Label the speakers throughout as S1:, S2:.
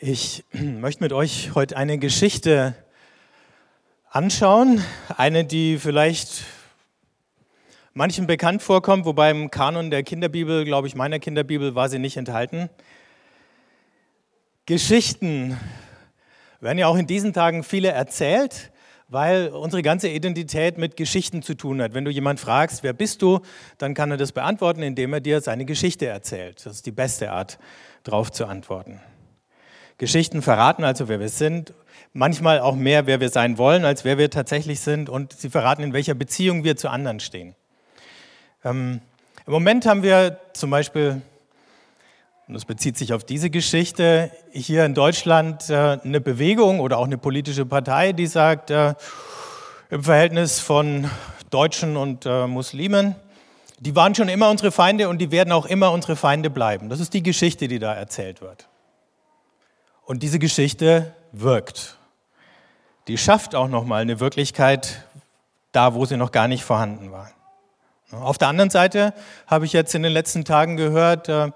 S1: Ich möchte mit euch heute eine Geschichte anschauen, eine, die vielleicht manchen bekannt vorkommt, wobei im Kanon der Kinderbibel, glaube ich, meiner Kinderbibel war sie nicht enthalten. Geschichten werden ja auch in diesen Tagen viele erzählt, weil unsere ganze Identität mit Geschichten zu tun hat. Wenn du jemand fragst, wer bist du, dann kann er das beantworten, indem er dir seine Geschichte erzählt. Das ist die beste Art, darauf zu antworten. Geschichten verraten also, wer wir sind, manchmal auch mehr, wer wir sein wollen, als wer wir tatsächlich sind und sie verraten, in welcher Beziehung wir zu anderen stehen. Ähm, Im Moment haben wir zum Beispiel, und das bezieht sich auf diese Geschichte, hier in Deutschland äh, eine Bewegung oder auch eine politische Partei, die sagt, äh, im Verhältnis von Deutschen und äh, Muslimen, die waren schon immer unsere Feinde und die werden auch immer unsere Feinde bleiben. Das ist die Geschichte, die da erzählt wird. Und diese Geschichte wirkt. Die schafft auch nochmal eine Wirklichkeit da, wo sie noch gar nicht vorhanden war. Auf der anderen Seite habe ich jetzt in den letzten Tagen gehört, äh,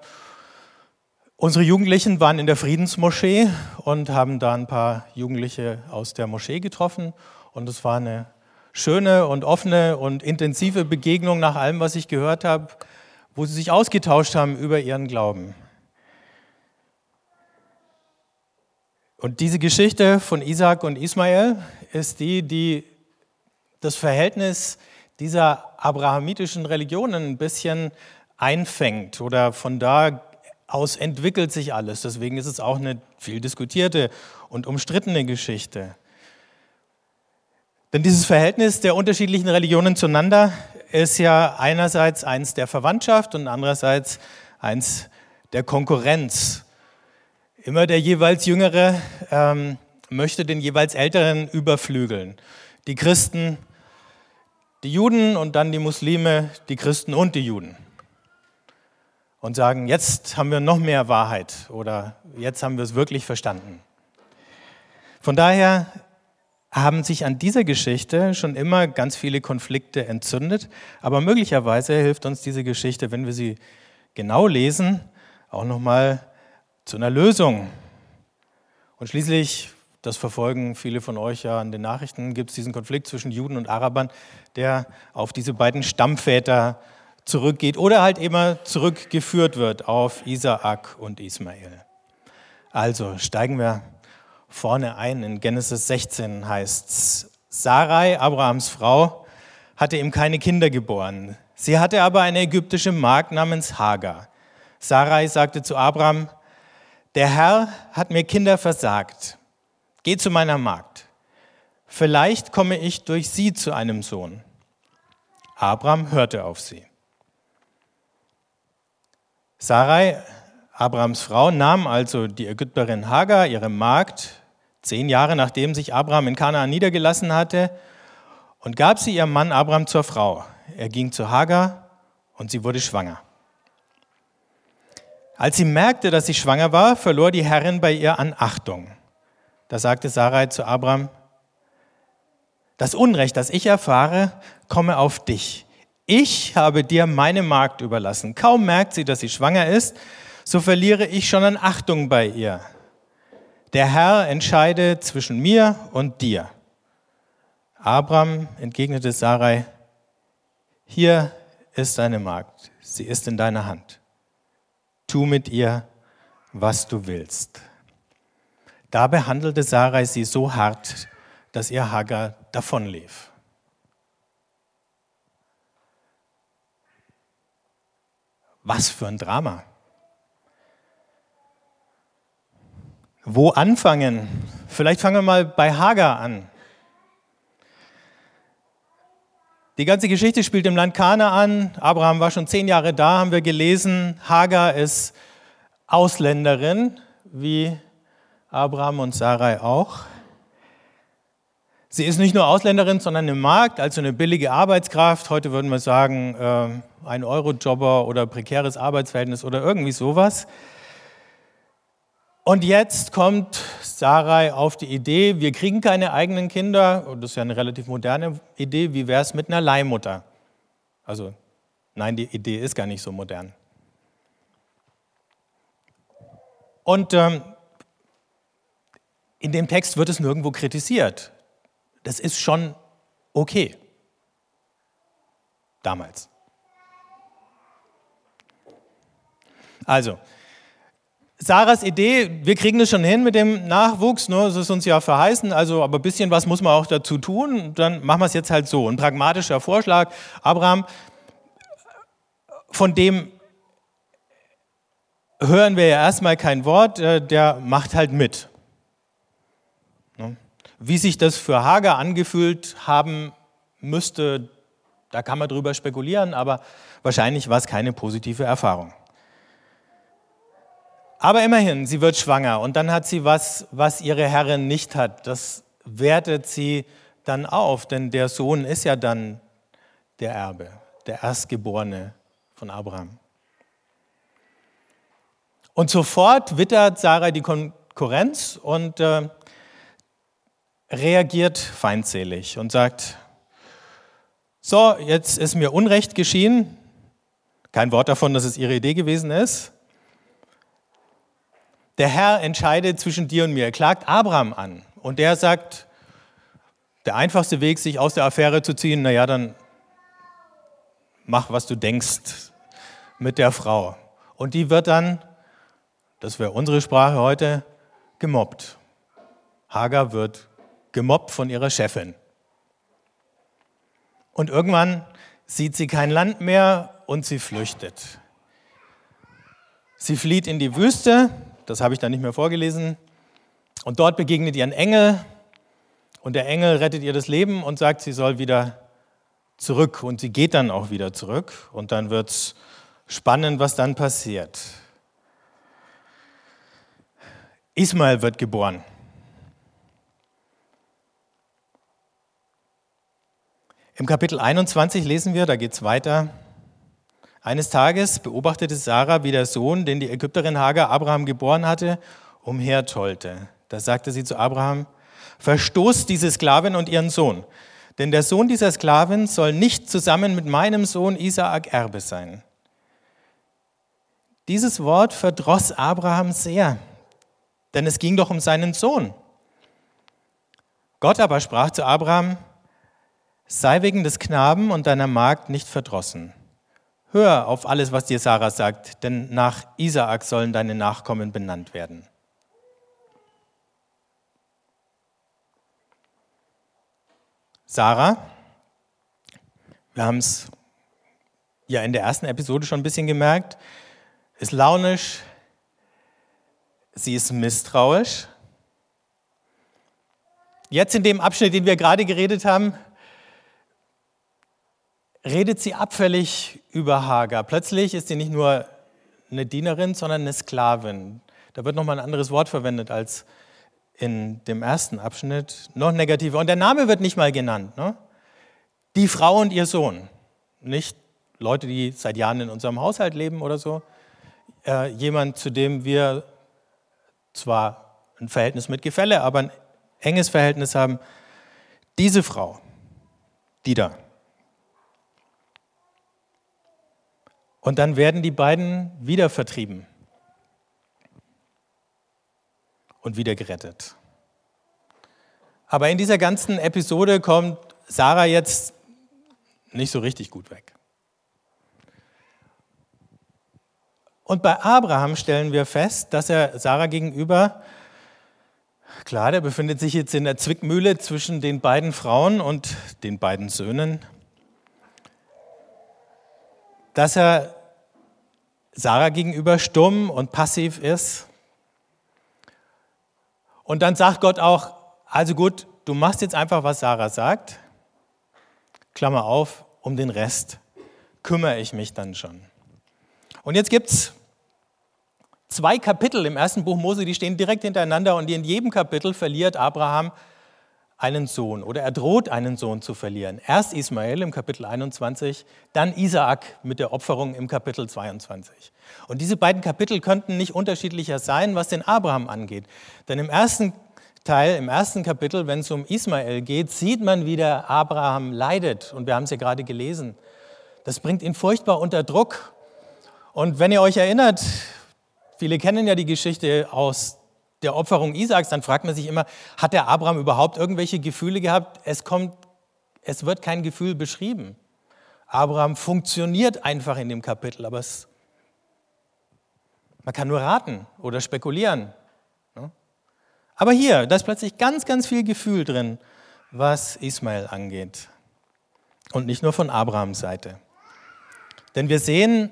S1: unsere Jugendlichen waren in der Friedensmoschee und haben da ein paar Jugendliche aus der Moschee getroffen. Und es war eine schöne und offene und intensive Begegnung nach allem, was ich gehört habe, wo sie sich ausgetauscht haben über ihren Glauben. Und diese Geschichte von Isaac und Ismael ist die, die das Verhältnis dieser abrahamitischen Religionen ein bisschen einfängt oder von da aus entwickelt sich alles. Deswegen ist es auch eine viel diskutierte und umstrittene Geschichte. Denn dieses Verhältnis der unterschiedlichen Religionen zueinander ist ja einerseits eins der Verwandtschaft und andererseits eins der Konkurrenz. Immer der jeweils Jüngere ähm, möchte den jeweils Älteren überflügeln. Die Christen, die Juden und dann die Muslime, die Christen und die Juden. Und sagen, jetzt haben wir noch mehr Wahrheit oder jetzt haben wir es wirklich verstanden. Von daher haben sich an dieser Geschichte schon immer ganz viele Konflikte entzündet, aber möglicherweise hilft uns diese Geschichte, wenn wir sie genau lesen, auch nochmal zu einer Lösung. Und schließlich, das verfolgen viele von euch ja an den Nachrichten, gibt es diesen Konflikt zwischen Juden und Arabern, der auf diese beiden Stammväter zurückgeht oder halt immer zurückgeführt wird auf Isaak und Ismael. Also steigen wir vorne ein. In Genesis 16 heißt es, Sarai, Abrahams Frau, hatte ihm keine Kinder geboren. Sie hatte aber eine ägyptische Magd namens Hagar. Sarai sagte zu Abraham, der Herr hat mir Kinder versagt. Geh zu meiner Magd. Vielleicht komme ich durch sie zu einem Sohn. Abraham hörte auf sie. Sarai, Abrahams Frau, nahm also die Ägypterin Hagar, ihre Magd, zehn Jahre nachdem sich Abraham in Kanaan niedergelassen hatte, und gab sie ihrem Mann Abraham zur Frau. Er ging zu Hagar und sie wurde schwanger. Als sie merkte, dass sie schwanger war, verlor die Herrin bei ihr an Achtung. Da sagte Sarai zu Abraham, das Unrecht, das ich erfahre, komme auf dich. Ich habe dir meine Magd überlassen. Kaum merkt sie, dass sie schwanger ist, so verliere ich schon an Achtung bei ihr. Der Herr entscheide zwischen mir und dir. Abraham entgegnete Sarai, hier ist deine Magd, sie ist in deiner Hand tu mit ihr, was du willst. Da behandelte Sarai sie so hart, dass ihr Hagar davonlief. Was für ein Drama. Wo anfangen? Vielleicht fangen wir mal bei Hagar an. Die ganze Geschichte spielt im Land Kanaan. Abraham war schon zehn Jahre da, haben wir gelesen. Hagar ist Ausländerin, wie Abraham und Sarai auch. Sie ist nicht nur Ausländerin, sondern im Markt, also eine billige Arbeitskraft. Heute würden wir sagen, äh, ein Eurojobber oder prekäres Arbeitsverhältnis oder irgendwie sowas. Und jetzt kommt Sarai auf die Idee, wir kriegen keine eigenen Kinder, das ist ja eine relativ moderne Idee, wie wäre es mit einer Leihmutter? Also nein, die Idee ist gar nicht so modern. Und ähm, in dem Text wird es nirgendwo kritisiert. Das ist schon okay. Damals. Also, Sarahs Idee, wir kriegen das schon hin mit dem Nachwuchs, ne, das ist uns ja verheißen, also aber ein bisschen was muss man auch dazu tun, dann machen wir es jetzt halt so. Ein pragmatischer Vorschlag, Abraham, von dem hören wir ja erstmal kein Wort, äh, der macht halt mit. Ne? Wie sich das für Hager angefühlt haben müsste, da kann man drüber spekulieren, aber wahrscheinlich war es keine positive Erfahrung. Aber immerhin, sie wird schwanger und dann hat sie was, was ihre Herrin nicht hat. Das wertet sie dann auf, denn der Sohn ist ja dann der Erbe, der Erstgeborene von Abraham. Und sofort wittert Sarah die Konkurrenz und äh, reagiert feindselig und sagt, so, jetzt ist mir Unrecht geschehen. Kein Wort davon, dass es ihre Idee gewesen ist. Der Herr entscheidet zwischen dir und mir. Er klagt Abraham an und der sagt, der einfachste Weg, sich aus der Affäre zu ziehen, naja, dann mach, was du denkst mit der Frau. Und die wird dann, das wäre unsere Sprache heute, gemobbt. Hagar wird gemobbt von ihrer Chefin. Und irgendwann sieht sie kein Land mehr und sie flüchtet. Sie flieht in die Wüste, das habe ich dann nicht mehr vorgelesen. Und dort begegnet ihr ein Engel und der Engel rettet ihr das Leben und sagt, sie soll wieder zurück. Und sie geht dann auch wieder zurück und dann wird es spannend, was dann passiert. Ismael wird geboren. Im Kapitel 21 lesen wir, da geht es weiter. Eines Tages beobachtete Sarah, wie der Sohn, den die Ägypterin Hagar Abraham geboren hatte, umhertollte. Da sagte sie zu Abraham, verstoßt diese Sklavin und ihren Sohn, denn der Sohn dieser Sklavin soll nicht zusammen mit meinem Sohn Isaak Erbe sein. Dieses Wort verdross Abraham sehr, denn es ging doch um seinen Sohn. Gott aber sprach zu Abraham, sei wegen des Knaben und deiner Magd nicht verdrossen Hör auf alles, was dir Sarah sagt, denn nach Isaak sollen deine Nachkommen benannt werden. Sarah, wir haben es ja in der ersten Episode schon ein bisschen gemerkt, ist launisch, sie ist misstrauisch. Jetzt in dem Abschnitt, den wir gerade geredet haben, redet sie abfällig über Hagar. Plötzlich ist sie nicht nur eine Dienerin, sondern eine Sklavin. Da wird nochmal ein anderes Wort verwendet als in dem ersten Abschnitt. Noch negativer. Und der Name wird nicht mal genannt. Ne? Die Frau und ihr Sohn. Nicht Leute, die seit Jahren in unserem Haushalt leben oder so. Äh, jemand, zu dem wir zwar ein Verhältnis mit Gefälle, aber ein enges Verhältnis haben. Diese Frau, die da. Und dann werden die beiden wieder vertrieben und wieder gerettet. Aber in dieser ganzen Episode kommt Sarah jetzt nicht so richtig gut weg. Und bei Abraham stellen wir fest, dass er Sarah gegenüber, klar, der befindet sich jetzt in der Zwickmühle zwischen den beiden Frauen und den beiden Söhnen dass er Sarah gegenüber stumm und passiv ist. Und dann sagt Gott auch, also gut, du machst jetzt einfach, was Sarah sagt. Klammer auf, um den Rest kümmere ich mich dann schon. Und jetzt gibt es zwei Kapitel im ersten Buch Mose, die stehen direkt hintereinander und in jedem Kapitel verliert Abraham einen Sohn oder er droht einen Sohn zu verlieren. Erst Ismael im Kapitel 21, dann Isaak mit der Opferung im Kapitel 22. Und diese beiden Kapitel könnten nicht unterschiedlicher sein, was den Abraham angeht. Denn im ersten Teil, im ersten Kapitel, wenn es um Ismael geht, sieht man, wie der Abraham leidet. Und wir haben es ja gerade gelesen. Das bringt ihn furchtbar unter Druck. Und wenn ihr euch erinnert, viele kennen ja die Geschichte aus der Opferung Isaaks, dann fragt man sich immer, hat der Abraham überhaupt irgendwelche Gefühle gehabt? Es kommt, es wird kein Gefühl beschrieben. Abraham funktioniert einfach in dem Kapitel, aber es, man kann nur raten oder spekulieren. Ne? Aber hier, da ist plötzlich ganz, ganz viel Gefühl drin, was Ismael angeht. Und nicht nur von Abrahams Seite. Denn wir sehen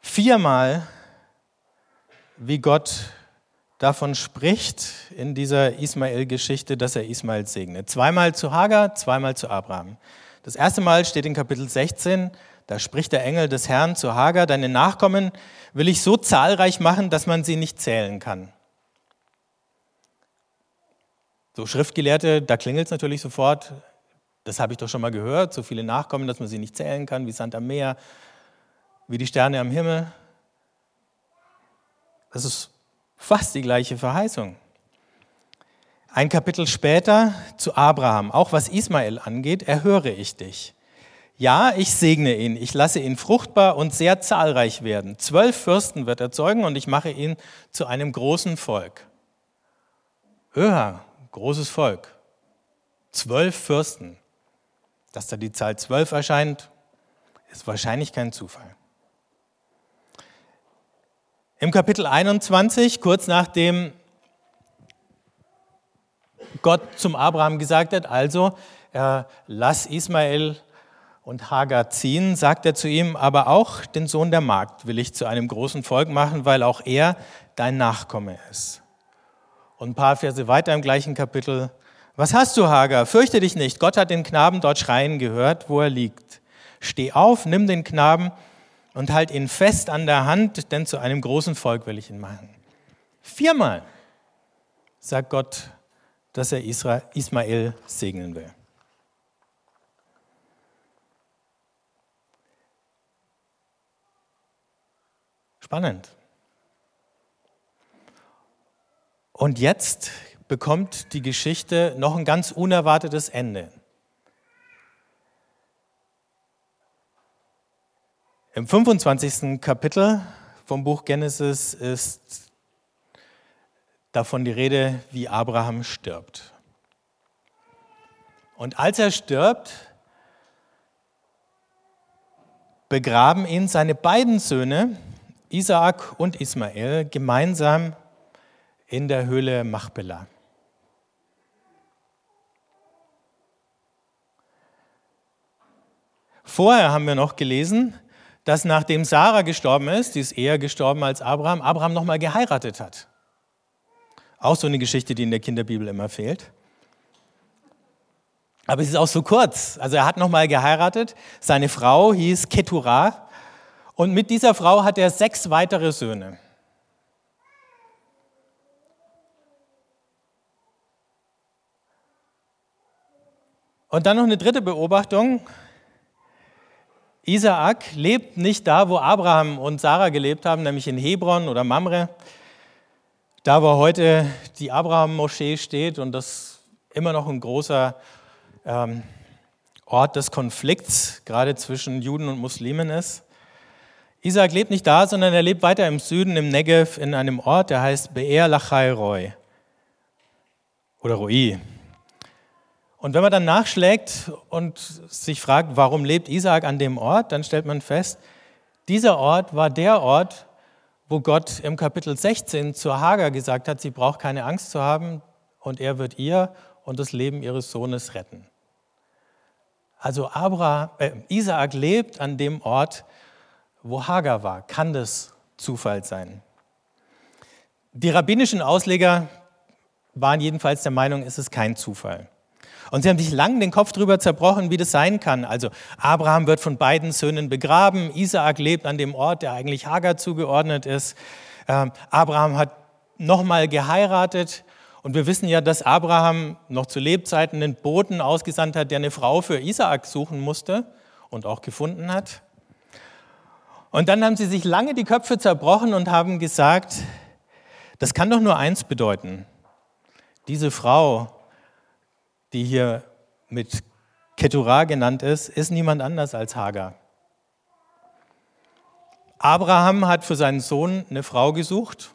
S1: viermal, wie Gott davon spricht in dieser Ismael-Geschichte, dass er Ismael segnet. Zweimal zu Hagar, zweimal zu Abraham. Das erste Mal steht in Kapitel 16, da spricht der Engel des Herrn zu Hagar, deine Nachkommen will ich so zahlreich machen, dass man sie nicht zählen kann. So Schriftgelehrte, da klingelt es natürlich sofort, das habe ich doch schon mal gehört, so viele Nachkommen, dass man sie nicht zählen kann, wie Sand am Meer, wie die Sterne am Himmel. Das ist fast die gleiche Verheißung. Ein Kapitel später zu Abraham, auch was Ismael angeht, erhöre ich dich. Ja, ich segne ihn, ich lasse ihn fruchtbar und sehr zahlreich werden. Zwölf Fürsten wird er zeugen und ich mache ihn zu einem großen Volk. Höher, großes Volk. Zwölf Fürsten. Dass da die Zahl zwölf erscheint, ist wahrscheinlich kein Zufall. Im Kapitel 21, kurz nachdem Gott zum Abraham gesagt hat, also äh, lass Ismael und Hagar ziehen, sagt er zu ihm, aber auch den Sohn der Magd will ich zu einem großen Volk machen, weil auch er dein Nachkomme ist. Und ein paar Verse weiter im gleichen Kapitel was hast du, Hagar? Fürchte dich nicht. Gott hat den Knaben dort schreien gehört, wo er liegt. Steh auf, nimm den Knaben und halt ihn fest an der Hand, denn zu einem großen Volk will ich ihn machen. Viermal sagt Gott, dass er Ismael segnen will. Spannend. Und jetzt bekommt die Geschichte noch ein ganz unerwartetes Ende. Im 25. Kapitel vom Buch Genesis ist davon die Rede, wie Abraham stirbt. Und als er stirbt, begraben ihn seine beiden Söhne, Isaak und Ismael, gemeinsam in der Höhle Machpelah. Vorher haben wir noch gelesen, dass nachdem Sarah gestorben ist, die ist eher gestorben als Abraham, Abraham nochmal geheiratet hat. Auch so eine Geschichte, die in der Kinderbibel immer fehlt. Aber es ist auch so kurz. Also er hat nochmal geheiratet. Seine Frau hieß Keturah. Und mit dieser Frau hat er sechs weitere Söhne. Und dann noch eine dritte Beobachtung. Isaak lebt nicht da, wo Abraham und Sarah gelebt haben, nämlich in Hebron oder Mamre, da wo heute die Abraham-Moschee steht und das immer noch ein großer ähm, Ort des Konflikts, gerade zwischen Juden und Muslimen ist. Isaac lebt nicht da, sondern er lebt weiter im Süden, im Negev, in einem Ort, der heißt Be'er Lachai Roy oder Roi. Und wenn man dann nachschlägt und sich fragt, warum lebt Isaak an dem Ort, dann stellt man fest, dieser Ort war der Ort, wo Gott im Kapitel 16 zu Hagar gesagt hat, sie braucht keine Angst zu haben und er wird ihr und das Leben ihres Sohnes retten. Also Abraham, äh, Isaak lebt an dem Ort, wo Hagar war. Kann das Zufall sein? Die rabbinischen Ausleger waren jedenfalls der Meinung, es ist kein Zufall. Und sie haben sich lang den Kopf darüber zerbrochen, wie das sein kann. Also Abraham wird von beiden Söhnen begraben, Isaak lebt an dem Ort, der eigentlich Hagar zugeordnet ist. Ähm, Abraham hat nochmal geheiratet. Und wir wissen ja, dass Abraham noch zu Lebzeiten einen Boten ausgesandt hat, der eine Frau für Isaak suchen musste und auch gefunden hat. Und dann haben sie sich lange die Köpfe zerbrochen und haben gesagt, das kann doch nur eins bedeuten. Diese Frau, die hier mit Keturah genannt ist, ist niemand anders als Hagar. Abraham hat für seinen Sohn eine Frau gesucht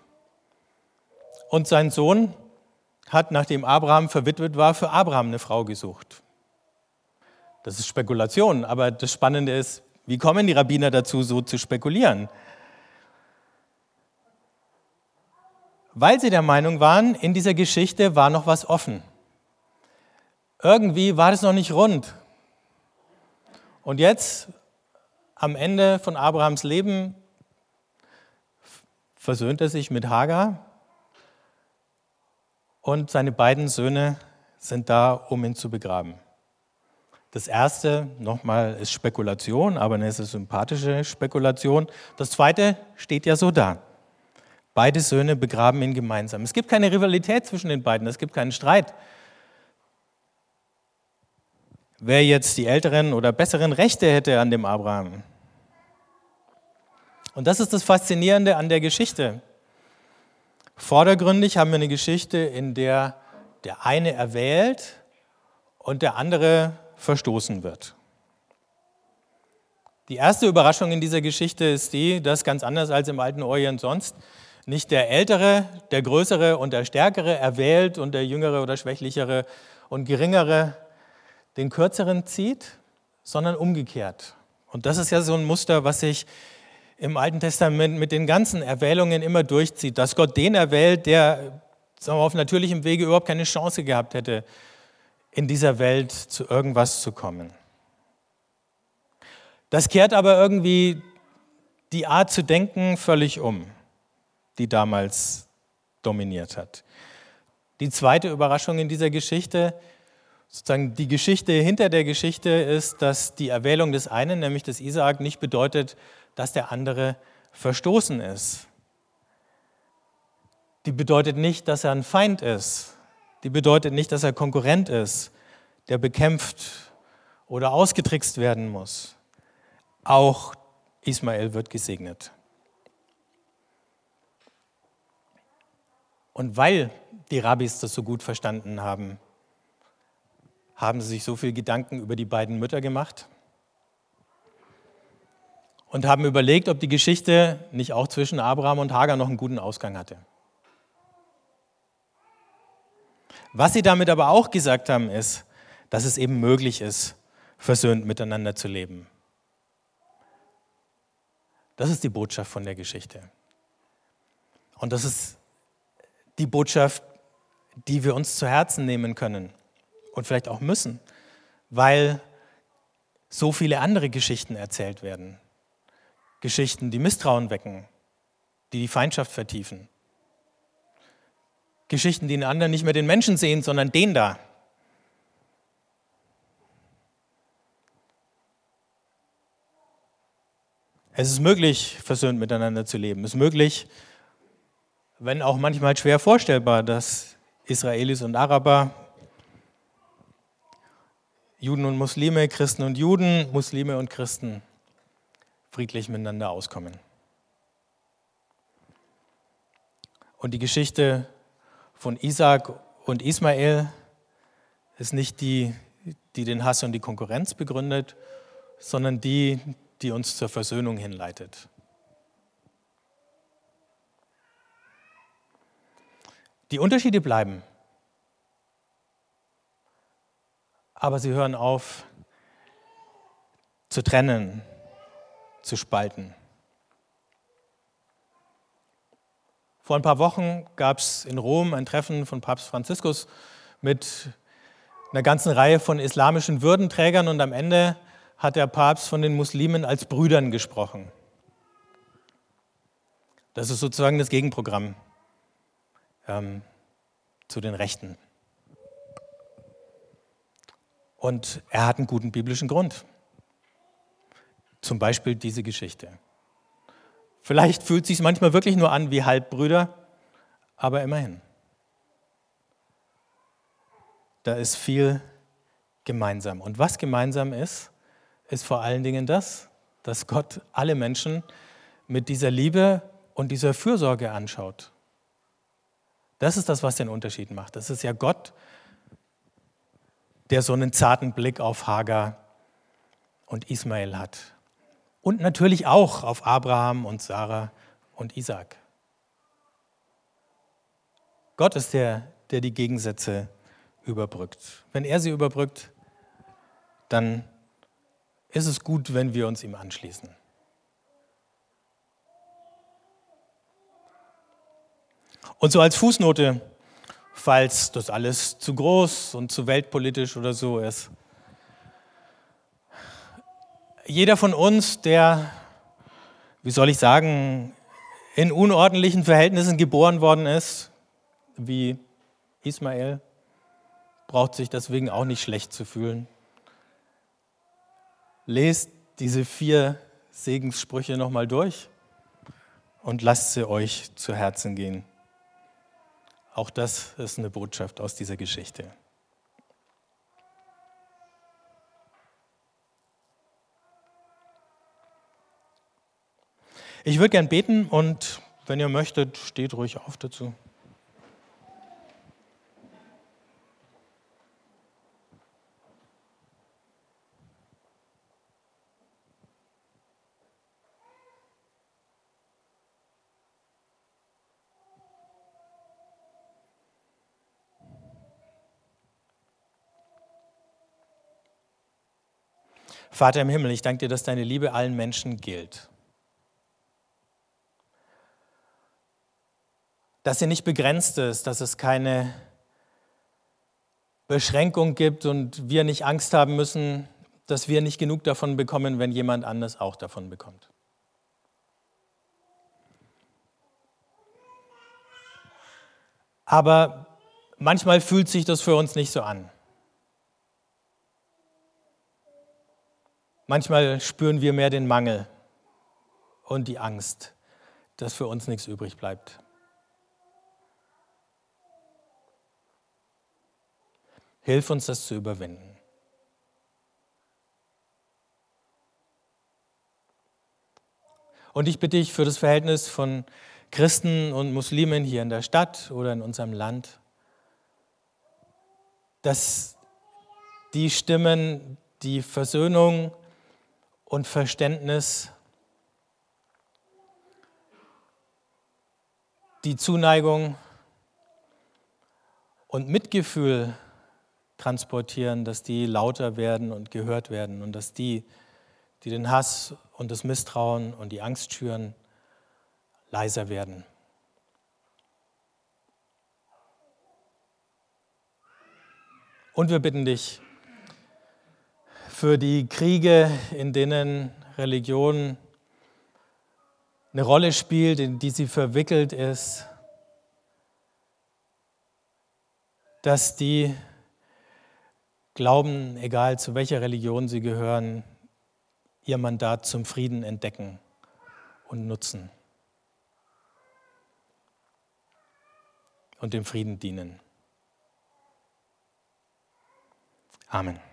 S1: Und sein Sohn hat, nachdem Abraham verwitwet war, für Abraham eine Frau gesucht. Das ist Spekulation, aber das Spannende ist, wie kommen die Rabbiner dazu, so zu spekulieren? Weil sie der Meinung waren, in dieser Geschichte war noch was offen. Irgendwie war das noch nicht rund. Und jetzt, am Ende von Abrahams Leben, versöhnt er sich mit Hagar und seine beiden Söhne sind da, um ihn zu begraben. Das erste, nochmal, ist Spekulation, aber eine sympathische Spekulation. Das zweite steht ja so da. Beide Söhne begraben ihn gemeinsam. Es gibt keine Rivalität zwischen den beiden, es gibt keinen Streit. Wer jetzt die älteren oder besseren Rechte hätte an dem Abraham. Und das ist das Faszinierende an der Geschichte. Vordergründig haben wir eine Geschichte, in der der eine erwählt und der andere verstoßen wird. Die erste Überraschung in dieser Geschichte ist die, dass ganz anders als im alten Orient sonst nicht der Ältere, der Größere und der Stärkere erwählt und der Jüngere oder Schwächlichere und Geringere den Kürzeren zieht, sondern umgekehrt. Und das ist ja so ein Muster, was sich im Alten Testament mit den ganzen Erwählungen immer durchzieht, dass Gott den erwählt, der wir, auf natürlichem Wege überhaupt keine Chance gehabt hätte, in dieser Welt zu irgendwas zu kommen. Das kehrt aber irgendwie die Art zu denken völlig um, die damals dominiert hat. Die zweite Überraschung in dieser Geschichte, sozusagen die Geschichte hinter der Geschichte ist, dass die Erwählung des einen, nämlich des Isaak, nicht bedeutet, dass der andere verstoßen ist. Die bedeutet nicht, dass er ein Feind ist. Die bedeutet nicht, dass er Konkurrent ist, der bekämpft oder ausgetrickst werden muss. Auch Ismael wird gesegnet. Und weil die Rabbis das so gut verstanden haben, haben sie sich so viel Gedanken über die beiden Mütter gemacht und haben überlegt, ob die Geschichte nicht auch zwischen Abraham und Hagar noch einen guten Ausgang hatte. Was sie damit aber auch gesagt haben, ist, dass es eben möglich ist, versöhnt miteinander zu leben. Das ist die Botschaft von der Geschichte. Und das ist die Botschaft, die wir uns zu Herzen nehmen können und vielleicht auch müssen, weil so viele andere Geschichten erzählt werden. Geschichten, die Misstrauen wecken, die die Feindschaft vertiefen. Geschichten, die den anderen nicht mehr den Menschen sehen, sondern den da. Es ist möglich, versöhnt miteinander zu leben. Es ist möglich, wenn auch manchmal schwer vorstellbar, dass Israelis und Araber, Juden und Muslime, Christen und Juden, Muslime und Christen friedlich miteinander auskommen. Und die Geschichte von Isaac und Ismael ist nicht die, die den Hass und die Konkurrenz begründet, sondern die, die uns zur Versöhnung hinleitet. Die Unterschiede bleiben, aber sie hören auf zu trennen, zu spalten. Vor ein paar Wochen gab es in Rom ein Treffen von Papst Franziskus mit einer ganzen Reihe von islamischen Würdenträgern und am Ende hat der Papst von den Muslimen als Brüdern gesprochen. Das ist sozusagen das Gegenprogramm ähm, zu den Rechten. Und er hat einen guten biblischen Grund. Zum Beispiel diese Geschichte. Vielleicht fühlt es sich manchmal wirklich nur an wie Halbbrüder, aber immerhin. Da ist viel gemeinsam. Und was gemeinsam ist, ist vor allen Dingen das, dass Gott alle Menschen mit dieser Liebe und dieser Fürsorge anschaut. Das ist das, was den Unterschied macht. Das ist ja Gott, der so einen zarten Blick auf Hagar und Ismael hat und natürlich auch auf Abraham und Sarah und Isaac. Gott ist der, der die Gegensätze überbrückt. Wenn er sie überbrückt, dann ist es gut, wenn wir uns ihm anschließen. Und so als Fußnote, falls das alles zu groß und zu weltpolitisch oder so ist. Jeder von uns, der, wie soll ich sagen, in unordentlichen Verhältnissen geboren worden ist, wie Ismael, braucht sich deswegen auch nicht schlecht zu fühlen. Lest diese vier Segenssprüche nochmal durch und lasst sie euch zu Herzen gehen. Auch das ist eine Botschaft aus dieser Geschichte. Ich würde gern beten und wenn ihr möchtet, steht ruhig auf dazu. Vater im Himmel, ich danke dir, dass deine Liebe allen Menschen gilt. Dass sie nicht begrenzt ist, dass es keine Beschränkung gibt und wir nicht Angst haben müssen, dass wir nicht genug davon bekommen, wenn jemand anders auch davon bekommt. Aber manchmal fühlt sich das für uns nicht so an. Manchmal spüren wir mehr den Mangel und die Angst, dass für uns nichts übrig bleibt. Hilf uns, das zu überwinden. Und ich bitte dich für das Verhältnis von Christen und Muslimen hier in der Stadt oder in unserem Land, dass die Stimmen, die Versöhnung, und Verständnis, die Zuneigung und Mitgefühl transportieren, dass die lauter werden und gehört werden und dass die, die den Hass und das Misstrauen und die Angst schüren, leiser werden. Und wir bitten dich, für die Kriege, in denen Religion eine Rolle spielt, in die sie verwickelt ist, dass die glauben, egal zu welcher Religion sie gehören, ihr Mandat zum Frieden entdecken und nutzen und dem Frieden dienen. Amen.